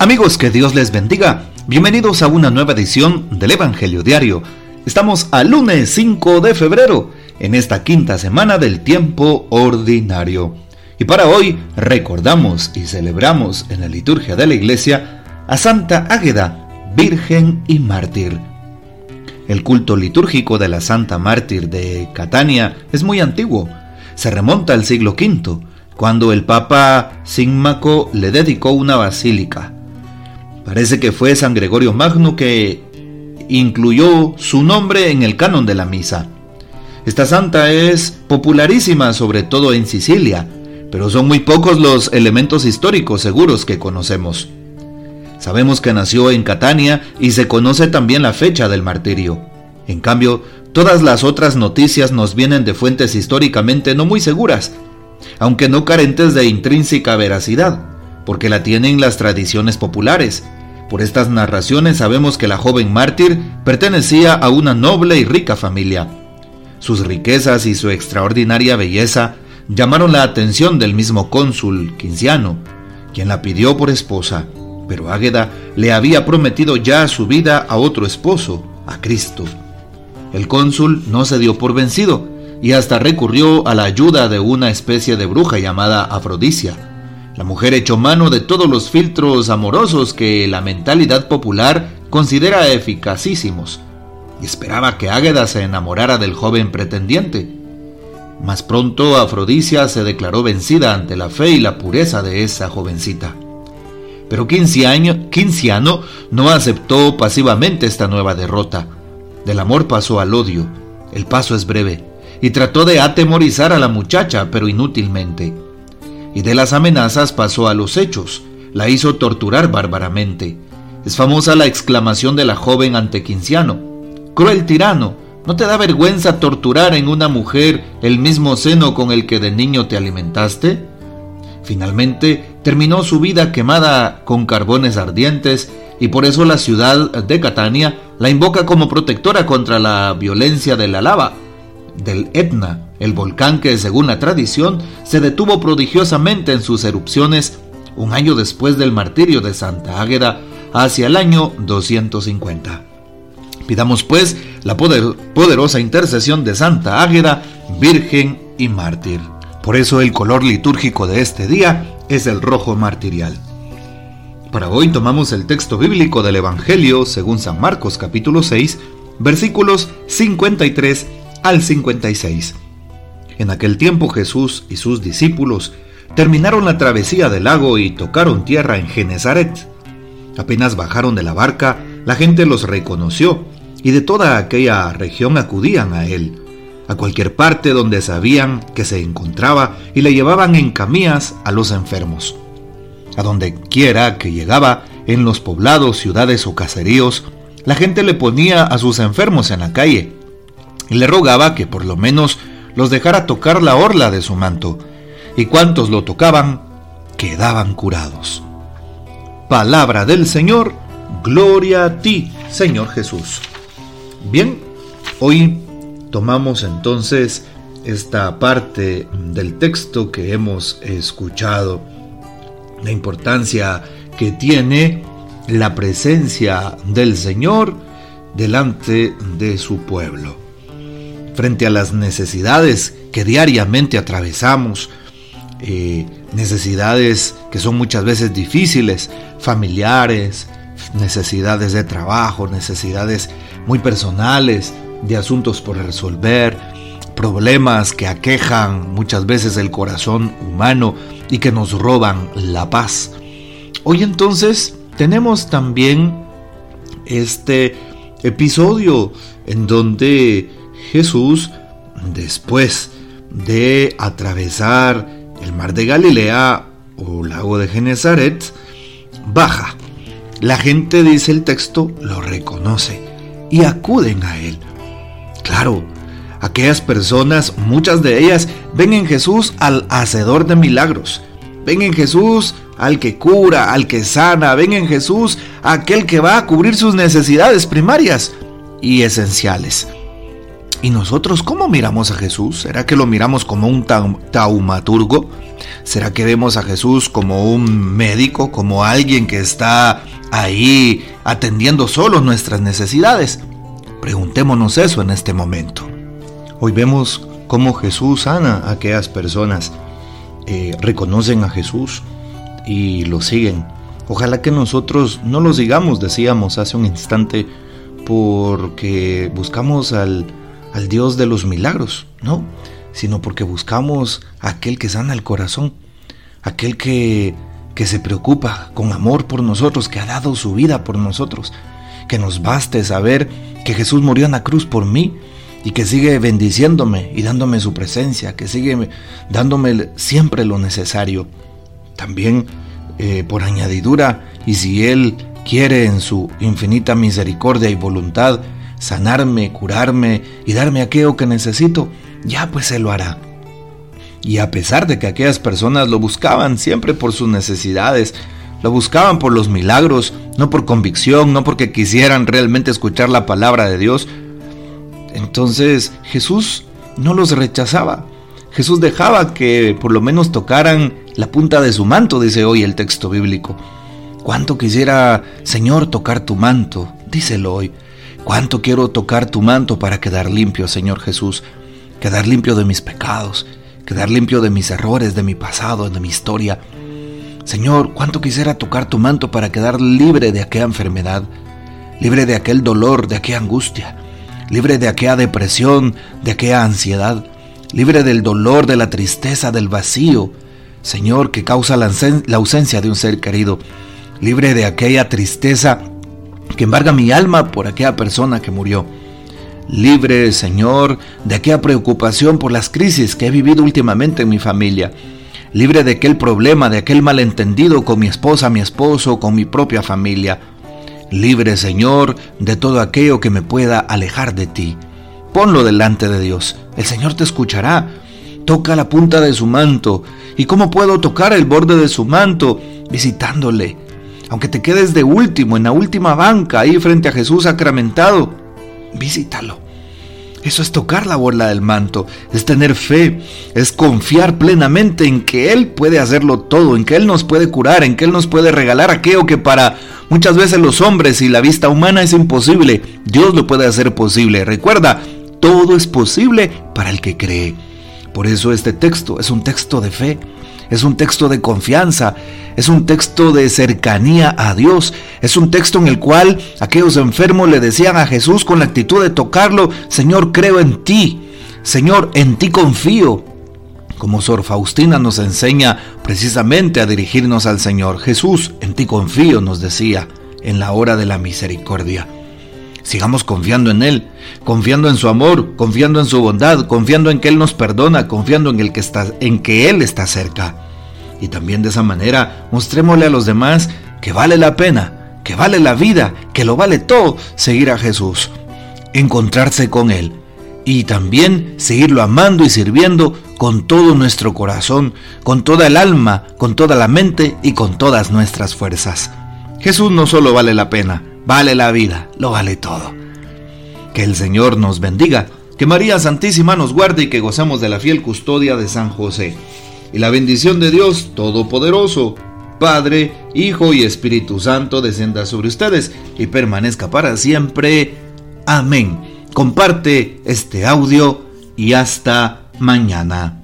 Amigos, que Dios les bendiga. Bienvenidos a una nueva edición del Evangelio Diario. Estamos al lunes 5 de febrero, en esta quinta semana del tiempo ordinario. Y para hoy recordamos y celebramos en la liturgia de la iglesia a Santa Águeda, Virgen y Mártir. El culto litúrgico de la Santa Mártir de Catania es muy antiguo. Se remonta al siglo V, cuando el Papa Símaco le dedicó una basílica. Parece que fue San Gregorio Magno que incluyó su nombre en el canon de la misa. Esta santa es popularísima sobre todo en Sicilia, pero son muy pocos los elementos históricos seguros que conocemos. Sabemos que nació en Catania y se conoce también la fecha del martirio. En cambio, todas las otras noticias nos vienen de fuentes históricamente no muy seguras, aunque no carentes de intrínseca veracidad, porque la tienen las tradiciones populares, por estas narraciones sabemos que la joven mártir pertenecía a una noble y rica familia. Sus riquezas y su extraordinaria belleza llamaron la atención del mismo cónsul Quinciano, quien la pidió por esposa, pero Águeda le había prometido ya su vida a otro esposo, a Cristo. El cónsul no se dio por vencido y hasta recurrió a la ayuda de una especie de bruja llamada Afrodisia la mujer echó mano de todos los filtros amorosos que la mentalidad popular considera eficacísimos y esperaba que Águeda se enamorara del joven pretendiente. Más pronto Afrodisia se declaró vencida ante la fe y la pureza de esa jovencita. Pero Quinciano no aceptó pasivamente esta nueva derrota. Del amor pasó al odio. El paso es breve. Y trató de atemorizar a la muchacha, pero inútilmente y de las amenazas pasó a los hechos, la hizo torturar bárbaramente. Es famosa la exclamación de la joven ante Quinciano. Cruel tirano, ¿no te da vergüenza torturar en una mujer el mismo seno con el que de niño te alimentaste? Finalmente terminó su vida quemada con carbones ardientes y por eso la ciudad de Catania la invoca como protectora contra la violencia de la lava, del Etna, el volcán que, según la tradición, se detuvo prodigiosamente en sus erupciones un año después del martirio de Santa Águeda, hacia el año 250. Pidamos pues la poderosa intercesión de Santa Águeda, Virgen y Mártir. Por eso el color litúrgico de este día es el rojo martirial. Para hoy tomamos el texto bíblico del Evangelio según San Marcos capítulo 6, versículos 53 al 56. En aquel tiempo Jesús y sus discípulos terminaron la travesía del lago y tocaron tierra en Genezaret. Apenas bajaron de la barca, la gente los reconoció y de toda aquella región acudían a él, a cualquier parte donde sabían que se encontraba y le llevaban en camillas a los enfermos. A donde quiera que llegaba, en los poblados, ciudades o caseríos, la gente le ponía a sus enfermos en la calle y le rogaba que por lo menos los dejara tocar la orla de su manto, y cuantos lo tocaban quedaban curados. Palabra del Señor, gloria a ti, Señor Jesús. Bien, hoy tomamos entonces esta parte del texto que hemos escuchado, la importancia que tiene la presencia del Señor delante de su pueblo frente a las necesidades que diariamente atravesamos, eh, necesidades que son muchas veces difíciles, familiares, necesidades de trabajo, necesidades muy personales, de asuntos por resolver, problemas que aquejan muchas veces el corazón humano y que nos roban la paz. Hoy entonces tenemos también este episodio en donde Jesús, después de atravesar el mar de Galilea o lago de Genezaret, baja. La gente, dice el texto, lo reconoce y acuden a él. Claro, aquellas personas, muchas de ellas, ven en Jesús al hacedor de milagros. Ven en Jesús al que cura, al que sana. Ven en Jesús aquel que va a cubrir sus necesidades primarias y esenciales. ¿Y nosotros cómo miramos a Jesús? ¿Será que lo miramos como un taumaturgo? ¿Será que vemos a Jesús como un médico, como alguien que está ahí atendiendo solo nuestras necesidades? Preguntémonos eso en este momento. Hoy vemos cómo Jesús sana a aquellas personas, eh, reconocen a Jesús y lo siguen. Ojalá que nosotros no lo sigamos, decíamos hace un instante, porque buscamos al, al Dios de los milagros, no, sino porque buscamos aquel que sana el corazón, aquel que, que se preocupa con amor por nosotros, que ha dado su vida por nosotros, que nos baste saber que Jesús murió en la cruz por mí y que sigue bendiciéndome y dándome su presencia, que sigue dándome siempre lo necesario. También eh, por añadidura, y si Él quiere en su infinita misericordia y voluntad sanarme, curarme y darme aquello que necesito, ya pues Él lo hará. Y a pesar de que aquellas personas lo buscaban siempre por sus necesidades, lo buscaban por los milagros, no por convicción, no porque quisieran realmente escuchar la palabra de Dios. Entonces Jesús no los rechazaba. Jesús dejaba que por lo menos tocaran la punta de su manto, dice hoy el texto bíblico. Cuánto quisiera, Señor, tocar tu manto, díselo hoy. Cuánto quiero tocar tu manto para quedar limpio, Señor Jesús, quedar limpio de mis pecados, quedar limpio de mis errores, de mi pasado, de mi historia. Señor, cuánto quisiera tocar tu manto para quedar libre de aquella enfermedad, libre de aquel dolor, de aquella angustia, libre de aquella depresión, de aquella ansiedad, libre del dolor, de la tristeza, del vacío, Señor, que causa la, ausencia de un ser querido, libre de aquella tristeza que embarga mi alma por aquella persona que murió. Libre, Señor, de aquella preocupación por las crisis que he vivido últimamente en mi familia libre de aquel problema, de aquel malentendido con mi esposa, mi esposo, con mi propia familia. Libre, Señor, de todo aquello que me pueda alejar de ti. Ponlo delante de Dios. El Señor te escuchará. Toca la punta de su manto. ¿Y cómo puedo tocar el borde de su manto? Visitándole. Aunque te quedes de último, en la última banca, ahí frente a Jesús sacramentado, visítalo eso es tocar la borla del manto, es tener fe, es confiar plenamente en que Él puede hacerlo todo, en que Él nos puede curar, en que Él nos puede regalar aquello que para muchas veces los hombres y la vista humana es imposible. Dios lo puede hacer posible. Recuerda, todo es posible para el que cree. Por eso este texto es un texto de fe es un texto de confianza, es un texto de cercanía a Dios, es un texto en el cual aquellos enfermos le decían a Jesús con la actitud de tocarlo, Señor, creo en ti, Señor, en ti confío. Como Sor Faustina nos enseña precisamente a dirigirnos al Señor, Jesús, en ti confío, nos decía en la hora de la misericordia. Sigamos confiando en Él, confiando en su amor, confiando en su bondad, confiando en que Él nos perdona, confiando en, el que, está, en que Él está cerca. Y también de esa manera mostrémosle a los demás que vale la pena, que vale la vida, que lo vale todo seguir a Jesús, encontrarse con Él y también seguirlo amando y sirviendo con todo nuestro corazón, con toda el alma, con toda la mente y con todas nuestras fuerzas. Jesús no solo vale la pena, vale la vida, lo vale todo. Que el Señor nos bendiga, que María Santísima nos guarde y que gozamos de la fiel custodia de San José. Y la bendición de Dios Todopoderoso, Padre, Hijo y Espíritu Santo descienda sobre ustedes y permanezca para siempre. Amén. Comparte este audio y hasta mañana.